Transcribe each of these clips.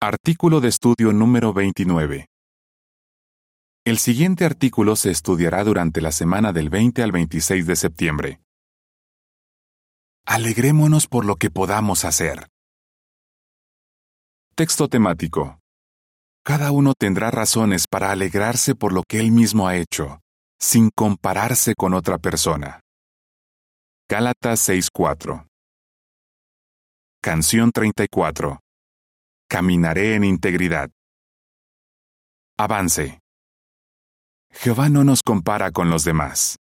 Artículo de estudio número 29. El siguiente artículo se estudiará durante la semana del 20 al 26 de septiembre. Alegrémonos por lo que podamos hacer. Texto temático. Cada uno tendrá razones para alegrarse por lo que él mismo ha hecho, sin compararse con otra persona. Gálatas 6:4. Canción 34. Caminaré en integridad. Avance. Jehová no nos compara con los demás,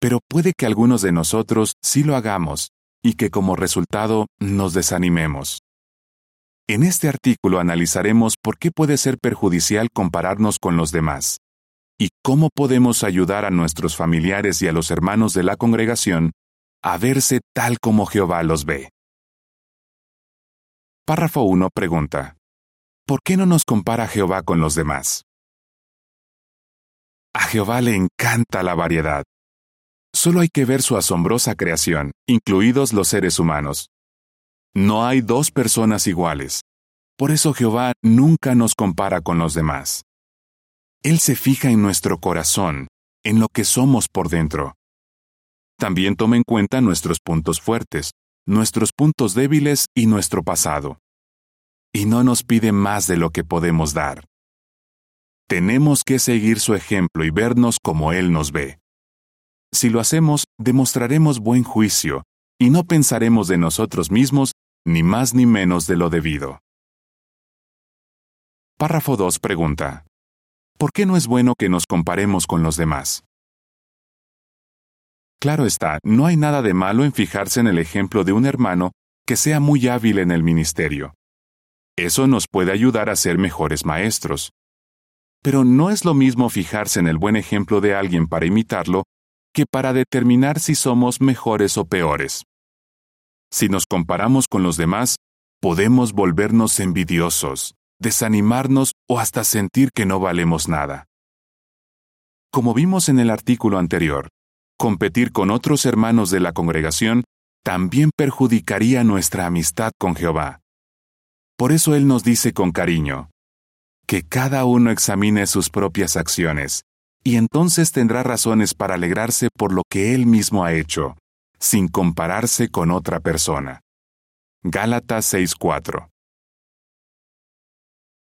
pero puede que algunos de nosotros sí lo hagamos y que como resultado nos desanimemos. En este artículo analizaremos por qué puede ser perjudicial compararnos con los demás y cómo podemos ayudar a nuestros familiares y a los hermanos de la congregación a verse tal como Jehová los ve. Párrafo 1 pregunta, ¿por qué no nos compara Jehová con los demás? A Jehová le encanta la variedad. Solo hay que ver su asombrosa creación, incluidos los seres humanos. No hay dos personas iguales. Por eso Jehová nunca nos compara con los demás. Él se fija en nuestro corazón, en lo que somos por dentro. También toma en cuenta nuestros puntos fuertes, nuestros puntos débiles y nuestro pasado. Y no nos pide más de lo que podemos dar. Tenemos que seguir su ejemplo y vernos como Él nos ve. Si lo hacemos, demostraremos buen juicio y no pensaremos de nosotros mismos ni más ni menos de lo debido. Párrafo 2 pregunta. ¿Por qué no es bueno que nos comparemos con los demás? Claro está, no hay nada de malo en fijarse en el ejemplo de un hermano que sea muy hábil en el ministerio. Eso nos puede ayudar a ser mejores maestros. Pero no es lo mismo fijarse en el buen ejemplo de alguien para imitarlo que para determinar si somos mejores o peores. Si nos comparamos con los demás, podemos volvernos envidiosos, desanimarnos o hasta sentir que no valemos nada. Como vimos en el artículo anterior, competir con otros hermanos de la congregación también perjudicaría nuestra amistad con Jehová. Por eso Él nos dice con cariño, que cada uno examine sus propias acciones, y entonces tendrá razones para alegrarse por lo que Él mismo ha hecho, sin compararse con otra persona. Gálatas 6:4.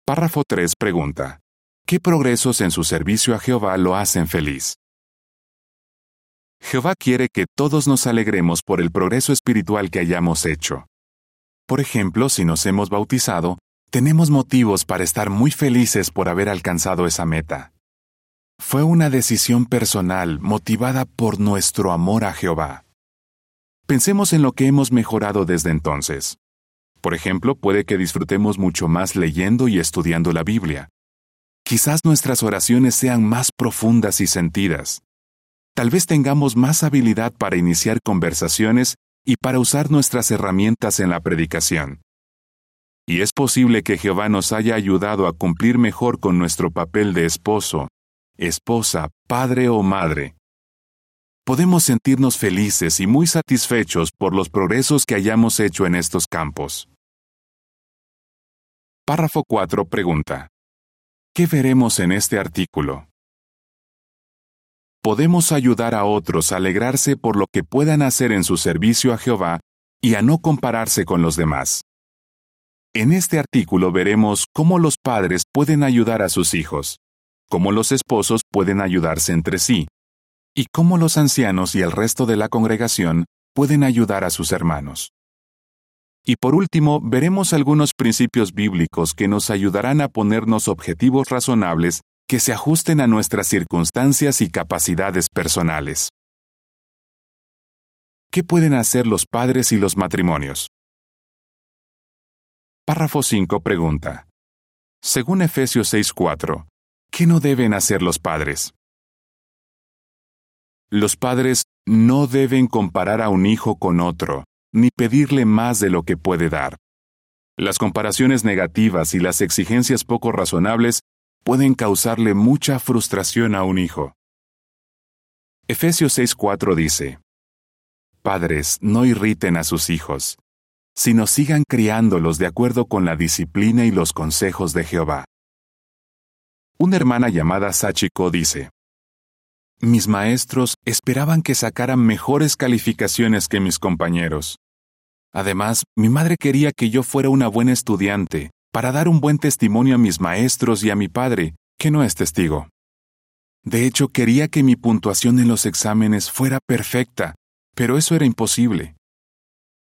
Párrafo 3 pregunta, ¿qué progresos en su servicio a Jehová lo hacen feliz? Jehová quiere que todos nos alegremos por el progreso espiritual que hayamos hecho. Por ejemplo, si nos hemos bautizado, tenemos motivos para estar muy felices por haber alcanzado esa meta. Fue una decisión personal motivada por nuestro amor a Jehová. Pensemos en lo que hemos mejorado desde entonces. Por ejemplo, puede que disfrutemos mucho más leyendo y estudiando la Biblia. Quizás nuestras oraciones sean más profundas y sentidas. Tal vez tengamos más habilidad para iniciar conversaciones y para usar nuestras herramientas en la predicación. Y es posible que Jehová nos haya ayudado a cumplir mejor con nuestro papel de esposo, esposa, padre o madre, podemos sentirnos felices y muy satisfechos por los progresos que hayamos hecho en estos campos. Párrafo 4 pregunta. ¿Qué veremos en este artículo? Podemos ayudar a otros a alegrarse por lo que puedan hacer en su servicio a Jehová y a no compararse con los demás. En este artículo veremos cómo los padres pueden ayudar a sus hijos, cómo los esposos pueden ayudarse entre sí, y cómo los ancianos y el resto de la congregación pueden ayudar a sus hermanos. Y por último, veremos algunos principios bíblicos que nos ayudarán a ponernos objetivos razonables que se ajusten a nuestras circunstancias y capacidades personales. ¿Qué pueden hacer los padres y los matrimonios? Párrafo 5 pregunta. Según Efesios 6:4, ¿qué no deben hacer los padres? Los padres no deben comparar a un hijo con otro, ni pedirle más de lo que puede dar. Las comparaciones negativas y las exigencias poco razonables pueden causarle mucha frustración a un hijo. Efesios 6:4 dice, Padres, no irriten a sus hijos. sino sigan criándolos de acuerdo con la disciplina y los consejos de Jehová. Una hermana llamada Sachiko dice, Mis maestros esperaban que sacaran mejores calificaciones que mis compañeros. Además, mi madre quería que yo fuera una buena estudiante, para dar un buen testimonio a mis maestros y a mi padre, que no es testigo. De hecho, quería que mi puntuación en los exámenes fuera perfecta, pero eso era imposible.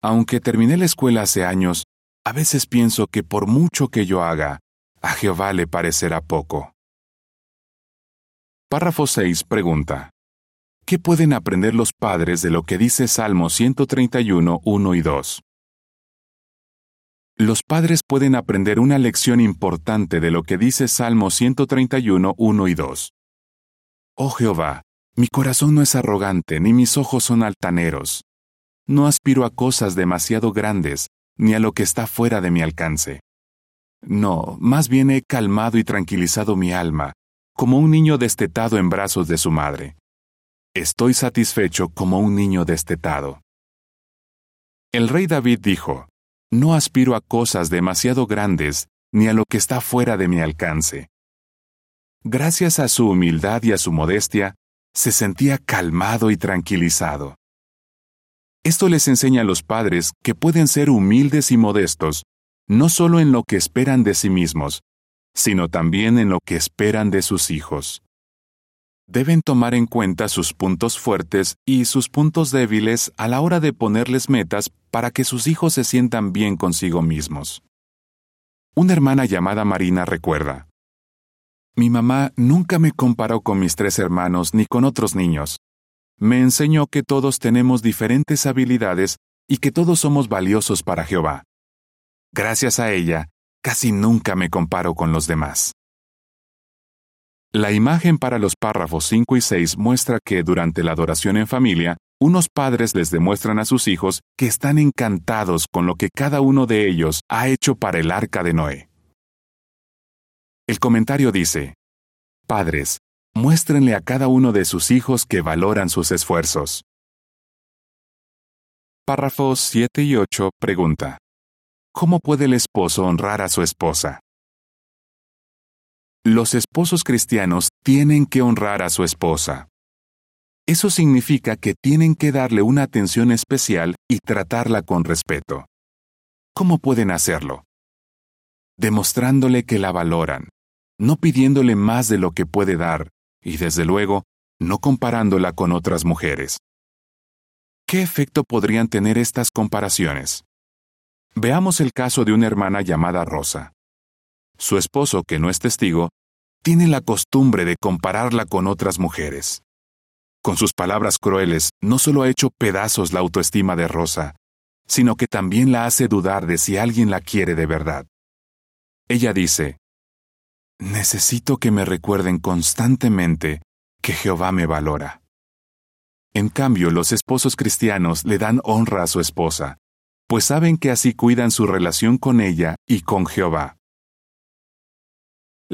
Aunque terminé la escuela hace años, a veces pienso que por mucho que yo haga, a Jehová le parecerá poco. Párrafo 6 pregunta. ¿Qué pueden aprender los padres de lo que dice Salmo 131, 1 y 2? Los padres pueden aprender una lección importante de lo que dice Salmo 131, 1 y 2. Oh Jehová, mi corazón no es arrogante, ni mis ojos son altaneros. No aspiro a cosas demasiado grandes, ni a lo que está fuera de mi alcance. No, más bien he calmado y tranquilizado mi alma, como un niño destetado en brazos de su madre. Estoy satisfecho como un niño destetado. El rey David dijo, no aspiro a cosas demasiado grandes ni a lo que está fuera de mi alcance. Gracias a su humildad y a su modestia, se sentía calmado y tranquilizado. Esto les enseña a los padres que pueden ser humildes y modestos, no solo en lo que esperan de sí mismos, sino también en lo que esperan de sus hijos deben tomar en cuenta sus puntos fuertes y sus puntos débiles a la hora de ponerles metas para que sus hijos se sientan bien consigo mismos. Una hermana llamada Marina recuerda, Mi mamá nunca me comparó con mis tres hermanos ni con otros niños. Me enseñó que todos tenemos diferentes habilidades y que todos somos valiosos para Jehová. Gracias a ella, casi nunca me comparo con los demás. La imagen para los párrafos 5 y 6 muestra que durante la adoración en familia, unos padres les demuestran a sus hijos que están encantados con lo que cada uno de ellos ha hecho para el arca de Noé. El comentario dice, Padres, muéstrenle a cada uno de sus hijos que valoran sus esfuerzos. Párrafos 7 y 8 pregunta, ¿Cómo puede el esposo honrar a su esposa? Los esposos cristianos tienen que honrar a su esposa. Eso significa que tienen que darle una atención especial y tratarla con respeto. ¿Cómo pueden hacerlo? Demostrándole que la valoran, no pidiéndole más de lo que puede dar, y desde luego, no comparándola con otras mujeres. ¿Qué efecto podrían tener estas comparaciones? Veamos el caso de una hermana llamada Rosa. Su esposo, que no es testigo, tiene la costumbre de compararla con otras mujeres. Con sus palabras crueles, no solo ha hecho pedazos la autoestima de Rosa, sino que también la hace dudar de si alguien la quiere de verdad. Ella dice, Necesito que me recuerden constantemente que Jehová me valora. En cambio, los esposos cristianos le dan honra a su esposa, pues saben que así cuidan su relación con ella y con Jehová.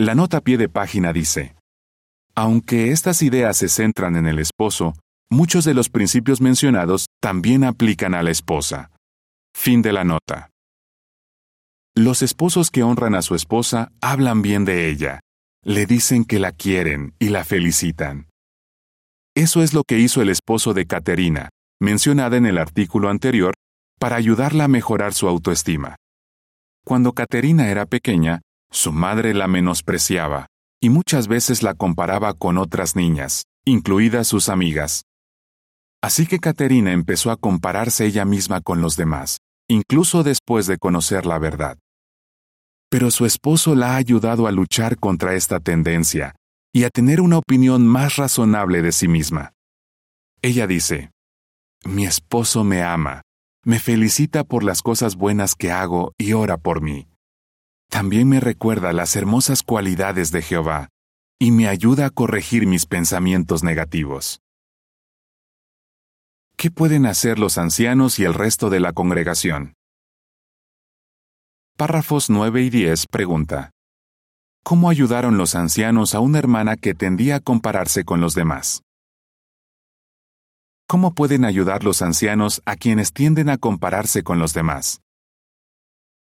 La nota pie de página dice, Aunque estas ideas se centran en el esposo, muchos de los principios mencionados también aplican a la esposa. Fin de la nota. Los esposos que honran a su esposa hablan bien de ella, le dicen que la quieren y la felicitan. Eso es lo que hizo el esposo de Caterina, mencionada en el artículo anterior, para ayudarla a mejorar su autoestima. Cuando Caterina era pequeña, su madre la menospreciaba y muchas veces la comparaba con otras niñas, incluidas sus amigas. Así que Caterina empezó a compararse ella misma con los demás, incluso después de conocer la verdad. Pero su esposo la ha ayudado a luchar contra esta tendencia y a tener una opinión más razonable de sí misma. Ella dice, Mi esposo me ama, me felicita por las cosas buenas que hago y ora por mí también me recuerda las hermosas cualidades de Jehová y me ayuda a corregir mis pensamientos negativos. ¿Qué pueden hacer los ancianos y el resto de la congregación? Párrafos 9 y 10 pregunta. ¿Cómo ayudaron los ancianos a una hermana que tendía a compararse con los demás? ¿Cómo pueden ayudar los ancianos a quienes tienden a compararse con los demás?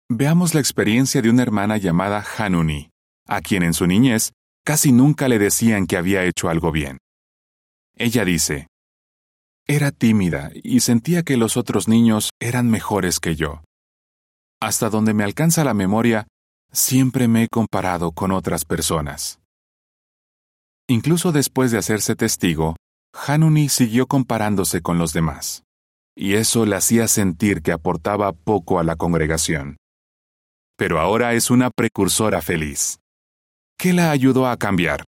Veamos la experiencia de una hermana llamada Hanuni, a quien en su niñez casi nunca le decían que había hecho algo bien. Ella dice, Era tímida y sentía que los otros niños eran mejores que yo. Hasta donde me alcanza la memoria, siempre me he comparado con otras personas. Incluso después de hacerse testigo, Hanuni siguió comparándose con los demás, y eso le hacía sentir que aportaba poco a la congregación. Pero ahora es una precursora feliz. ¿Qué la ayudó a cambiar?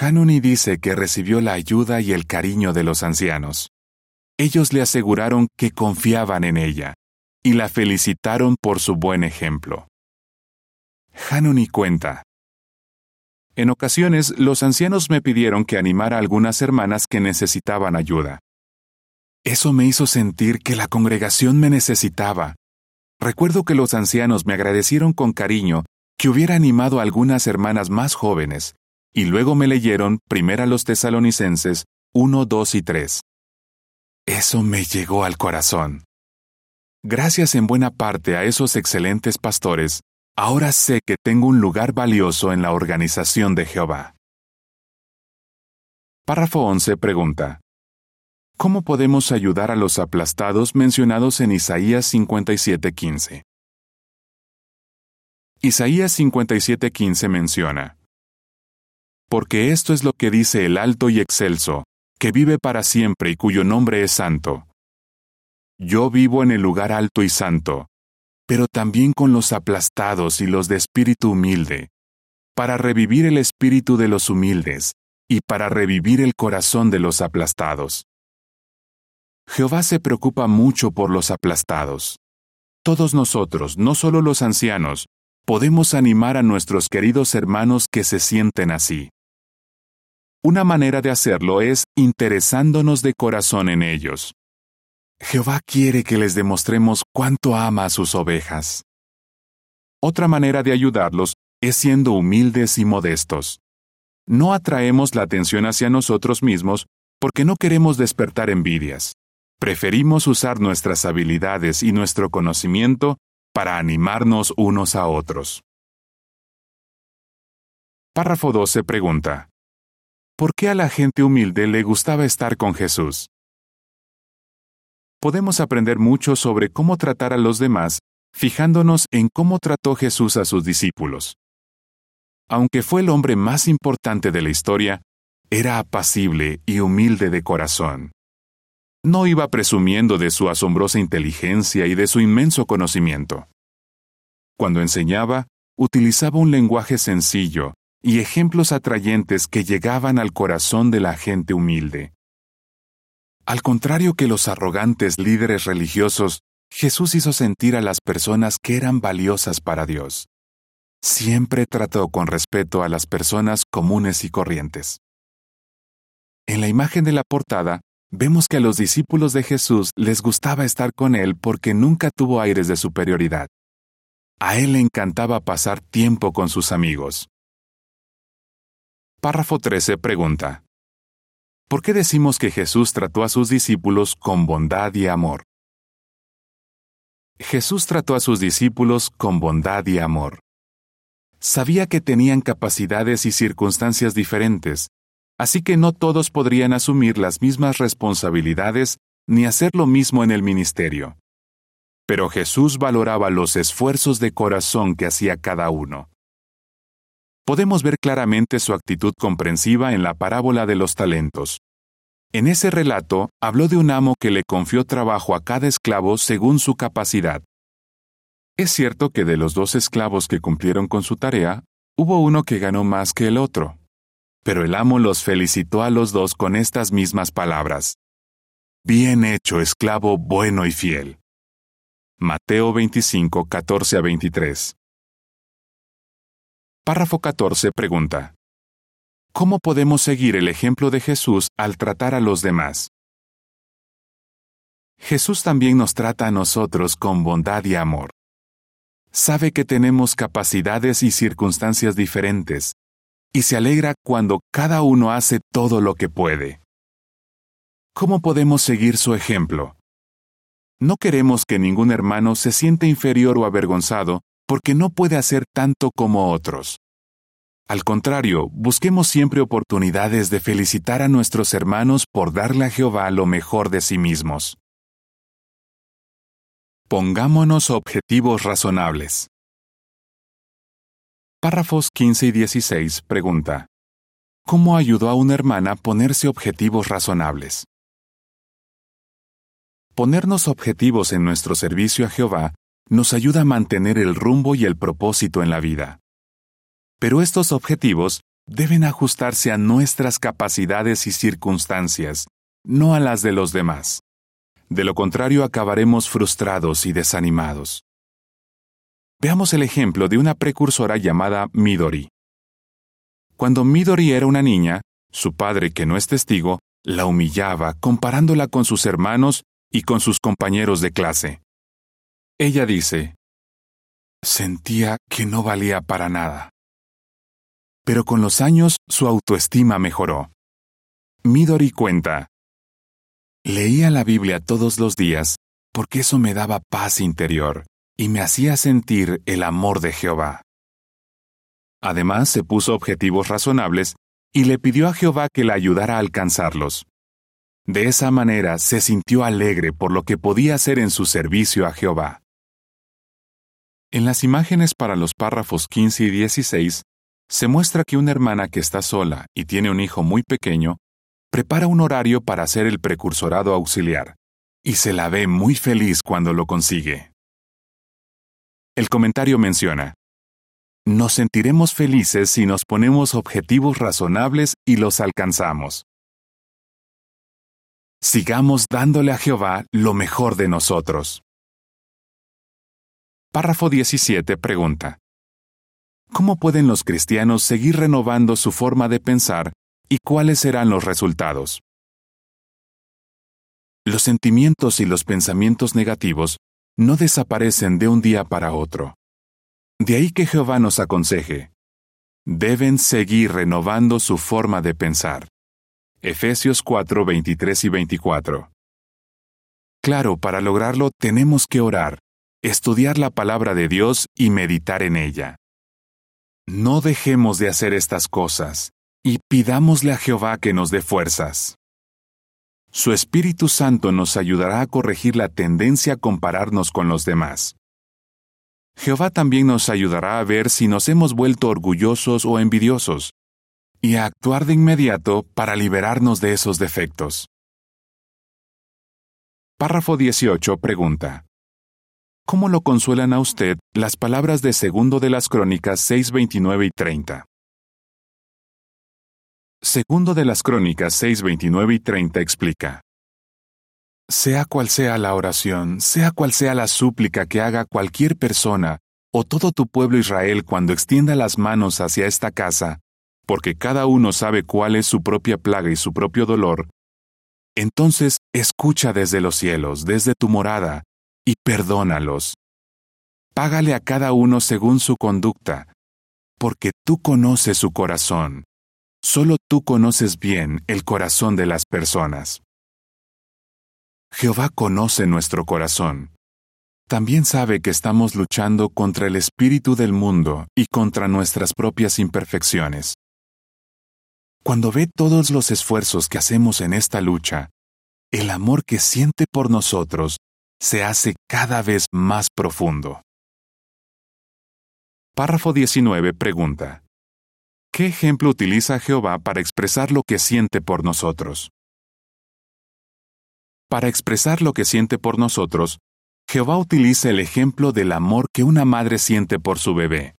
Hanuni dice que recibió la ayuda y el cariño de los ancianos. Ellos le aseguraron que confiaban en ella y la felicitaron por su buen ejemplo. Hanuni cuenta. En ocasiones, los ancianos me pidieron que animara a algunas hermanas que necesitaban ayuda. Eso me hizo sentir que la congregación me necesitaba. Recuerdo que los ancianos me agradecieron con cariño que hubiera animado a algunas hermanas más jóvenes, y luego me leyeron primero a los tesalonicenses 1, 2 y 3. Eso me llegó al corazón. Gracias en buena parte a esos excelentes pastores, ahora sé que tengo un lugar valioso en la organización de Jehová. Párrafo 11 pregunta. ¿Cómo podemos ayudar a los aplastados mencionados en Isaías 57:15? Isaías 57:15 menciona, Porque esto es lo que dice el alto y excelso, que vive para siempre y cuyo nombre es santo. Yo vivo en el lugar alto y santo, pero también con los aplastados y los de espíritu humilde, para revivir el espíritu de los humildes y para revivir el corazón de los aplastados. Jehová se preocupa mucho por los aplastados. Todos nosotros, no solo los ancianos, podemos animar a nuestros queridos hermanos que se sienten así. Una manera de hacerlo es interesándonos de corazón en ellos. Jehová quiere que les demostremos cuánto ama a sus ovejas. Otra manera de ayudarlos es siendo humildes y modestos. No atraemos la atención hacia nosotros mismos porque no queremos despertar envidias. Preferimos usar nuestras habilidades y nuestro conocimiento para animarnos unos a otros. Párrafo 12 pregunta. ¿Por qué a la gente humilde le gustaba estar con Jesús? podemos aprender mucho sobre cómo tratar a los demás fijándonos en cómo trató Jesús a sus discípulos. Aunque fue el hombre más importante de la historia, era apacible y humilde de corazón. No iba presumiendo de su asombrosa inteligencia y de su inmenso conocimiento. Cuando enseñaba, utilizaba un lenguaje sencillo y ejemplos atrayentes que llegaban al corazón de la gente humilde. Al contrario que los arrogantes líderes religiosos, Jesús hizo sentir a las personas que eran valiosas para Dios. Siempre trató con respeto a las personas comunes y corrientes. En la imagen de la portada, vemos que a los discípulos de Jesús les gustaba estar con Él porque nunca tuvo aires de superioridad. A Él le encantaba pasar tiempo con sus amigos. Párrafo 13 pregunta. ¿Por qué decimos que Jesús trató a sus discípulos con bondad y amor? Jesús trató a sus discípulos con bondad y amor. Sabía que tenían capacidades y circunstancias diferentes, así que no todos podrían asumir las mismas responsabilidades ni hacer lo mismo en el ministerio. Pero Jesús valoraba los esfuerzos de corazón que hacía cada uno podemos ver claramente su actitud comprensiva en la parábola de los talentos. En ese relato habló de un amo que le confió trabajo a cada esclavo según su capacidad. Es cierto que de los dos esclavos que cumplieron con su tarea, hubo uno que ganó más que el otro. Pero el amo los felicitó a los dos con estas mismas palabras. Bien hecho, esclavo bueno y fiel. Mateo 25, 14 a 23. Párrafo 14 pregunta. ¿Cómo podemos seguir el ejemplo de Jesús al tratar a los demás? Jesús también nos trata a nosotros con bondad y amor. Sabe que tenemos capacidades y circunstancias diferentes, y se alegra cuando cada uno hace todo lo que puede. ¿Cómo podemos seguir su ejemplo? No queremos que ningún hermano se sienta inferior o avergonzado porque no puede hacer tanto como otros. Al contrario, busquemos siempre oportunidades de felicitar a nuestros hermanos por darle a Jehová lo mejor de sí mismos. Pongámonos objetivos razonables. Párrafos 15 y 16 pregunta. ¿Cómo ayudó a una hermana ponerse objetivos razonables? Ponernos objetivos en nuestro servicio a Jehová nos ayuda a mantener el rumbo y el propósito en la vida. Pero estos objetivos deben ajustarse a nuestras capacidades y circunstancias, no a las de los demás. De lo contrario acabaremos frustrados y desanimados. Veamos el ejemplo de una precursora llamada Midori. Cuando Midori era una niña, su padre, que no es testigo, la humillaba comparándola con sus hermanos y con sus compañeros de clase. Ella dice, sentía que no valía para nada. Pero con los años su autoestima mejoró. Midori cuenta, leía la Biblia todos los días porque eso me daba paz interior y me hacía sentir el amor de Jehová. Además, se puso objetivos razonables y le pidió a Jehová que la ayudara a alcanzarlos. De esa manera se sintió alegre por lo que podía hacer en su servicio a Jehová. En las imágenes para los párrafos 15 y 16, se muestra que una hermana que está sola y tiene un hijo muy pequeño, prepara un horario para hacer el precursorado auxiliar, y se la ve muy feliz cuando lo consigue. El comentario menciona, Nos sentiremos felices si nos ponemos objetivos razonables y los alcanzamos. Sigamos dándole a Jehová lo mejor de nosotros. Párrafo 17 pregunta. ¿Cómo pueden los cristianos seguir renovando su forma de pensar y cuáles serán los resultados? Los sentimientos y los pensamientos negativos no desaparecen de un día para otro. De ahí que Jehová nos aconseje. Deben seguir renovando su forma de pensar. Efesios 4, 23 y 24. Claro, para lograrlo tenemos que orar, estudiar la palabra de Dios y meditar en ella. No dejemos de hacer estas cosas y pidámosle a Jehová que nos dé fuerzas. Su Espíritu Santo nos ayudará a corregir la tendencia a compararnos con los demás. Jehová también nos ayudará a ver si nos hemos vuelto orgullosos o envidiosos, y a actuar de inmediato para liberarnos de esos defectos. Párrafo 18 pregunta. ¿Cómo lo consuelan a usted las palabras de Segundo de las Crónicas 6, 29 y 30? Segundo de las Crónicas 6, 29 y 30 explica. Sea cual sea la oración, sea cual sea la súplica que haga cualquier persona o todo tu pueblo Israel cuando extienda las manos hacia esta casa, porque cada uno sabe cuál es su propia plaga y su propio dolor, entonces escucha desde los cielos, desde tu morada, y perdónalos. Págale a cada uno según su conducta, porque tú conoces su corazón. Solo tú conoces bien el corazón de las personas. Jehová conoce nuestro corazón. También sabe que estamos luchando contra el espíritu del mundo y contra nuestras propias imperfecciones. Cuando ve todos los esfuerzos que hacemos en esta lucha, el amor que siente por nosotros se hace cada vez más profundo. Párrafo 19 pregunta. ¿Qué ejemplo utiliza Jehová para expresar lo que siente por nosotros? Para expresar lo que siente por nosotros, Jehová utiliza el ejemplo del amor que una madre siente por su bebé.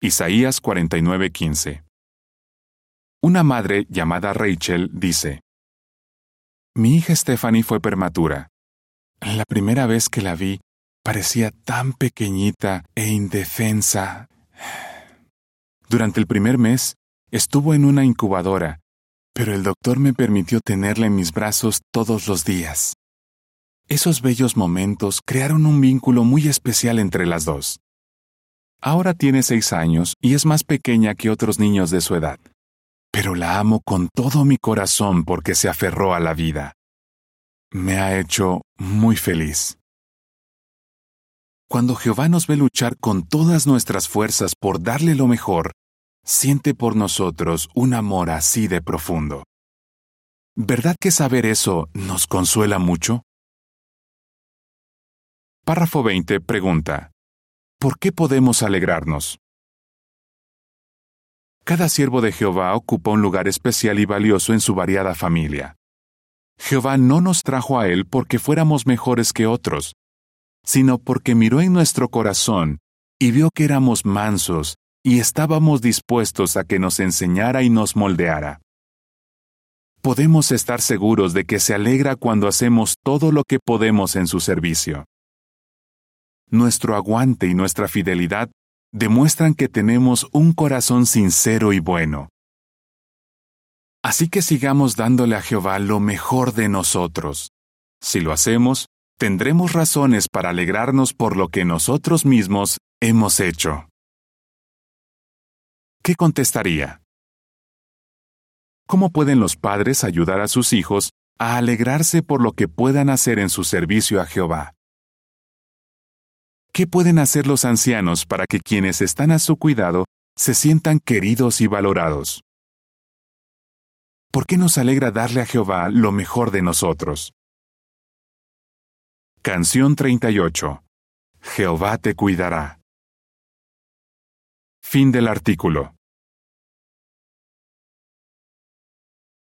Isaías 49:15. Una madre llamada Rachel dice, Mi hija Stephanie fue prematura. La primera vez que la vi, parecía tan pequeñita e indefensa. Durante el primer mes, estuvo en una incubadora, pero el doctor me permitió tenerla en mis brazos todos los días. Esos bellos momentos crearon un vínculo muy especial entre las dos. Ahora tiene seis años y es más pequeña que otros niños de su edad, pero la amo con todo mi corazón porque se aferró a la vida. me ha hecho muy feliz. Cuando Jehová nos ve luchar con todas nuestras fuerzas por darle lo mejor, siente por nosotros un amor así de profundo. ¿Verdad que saber eso nos consuela mucho? Párrafo 20 pregunta, ¿por qué podemos alegrarnos? Cada siervo de Jehová ocupa un lugar especial y valioso en su variada familia. Jehová no nos trajo a Él porque fuéramos mejores que otros, sino porque miró en nuestro corazón y vio que éramos mansos y estábamos dispuestos a que nos enseñara y nos moldeara. Podemos estar seguros de que se alegra cuando hacemos todo lo que podemos en su servicio. Nuestro aguante y nuestra fidelidad demuestran que tenemos un corazón sincero y bueno. Así que sigamos dándole a Jehová lo mejor de nosotros. Si lo hacemos, tendremos razones para alegrarnos por lo que nosotros mismos hemos hecho. ¿Qué contestaría? ¿Cómo pueden los padres ayudar a sus hijos a alegrarse por lo que puedan hacer en su servicio a Jehová? ¿Qué pueden hacer los ancianos para que quienes están a su cuidado se sientan queridos y valorados? ¿Por qué nos alegra darle a Jehová lo mejor de nosotros? Canción 38. Jehová te cuidará. Fin del artículo.